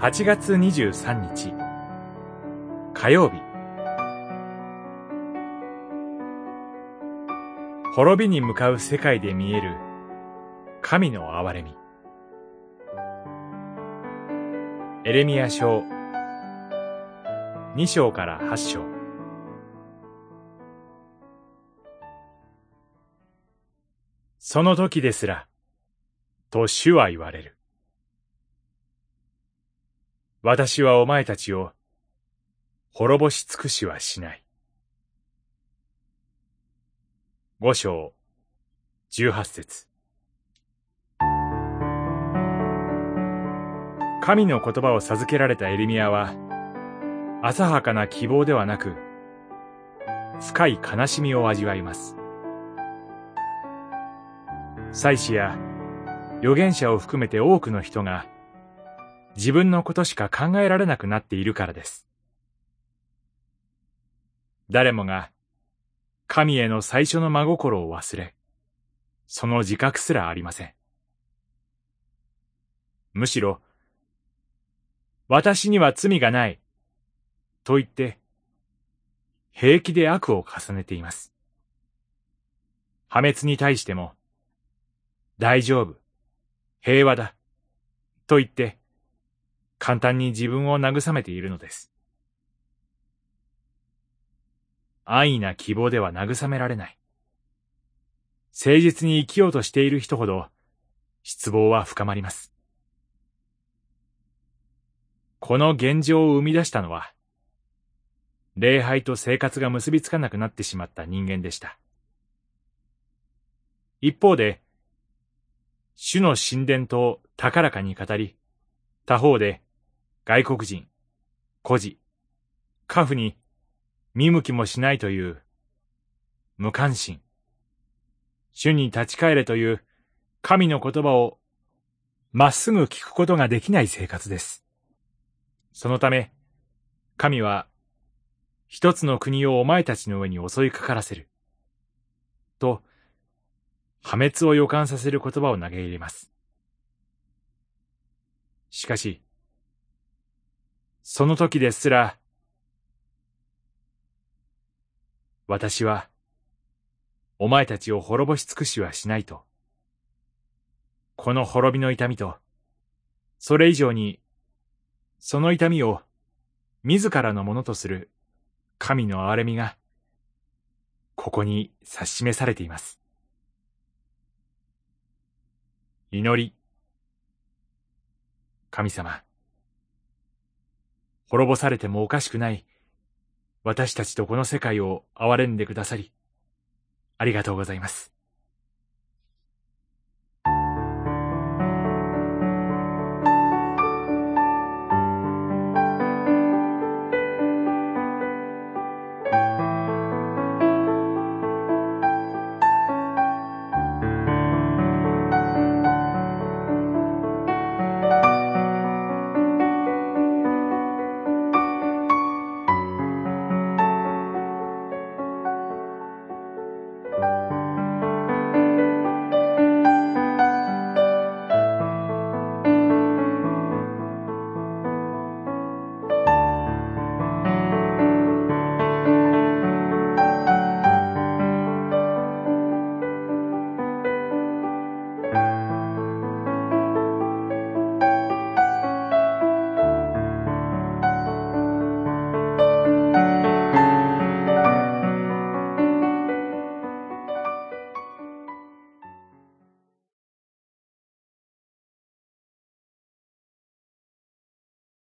8月23日。火曜日。滅びに向かう世界で見える。神の憐れみ。エレミア書。2章から8章。その時ですら、と主は言われる。私はお前たちを滅ぼし尽くしはしない。五章、十八節。神の言葉を授けられたエリミアは、浅はかな希望ではなく、深い悲しみを味わいます。祭司や預言者を含めて多くの人が、自分のことしか考えられなくなっているからです。誰もが神への最初の真心を忘れ、その自覚すらありません。むしろ、私には罪がない、と言って、平気で悪を重ねています。破滅に対しても、大丈夫、平和だ、と言って、簡単に自分を慰めているのです。安易な希望では慰められない。誠実に生きようとしている人ほど、失望は深まります。この現状を生み出したのは、礼拝と生活が結びつかなくなってしまった人間でした。一方で、主の神殿と高らかに語り、他方で外国人、孤児、家父に見向きもしないという無関心、主に立ち返れという神の言葉をまっすぐ聞くことができない生活です。そのため、神は一つの国をお前たちの上に襲いかからせる。と、破滅を予感させる言葉を投げ入れます。しかし、その時ですら、私は、お前たちを滅ぼし尽くしはしないと。この滅びの痛みと、それ以上に、その痛みを自らのものとする神の憐れみが、ここに指し示されています。祈り。神様。滅ぼされてもおかしくない、私たちとこの世界を憐れんでくださり、ありがとうございます。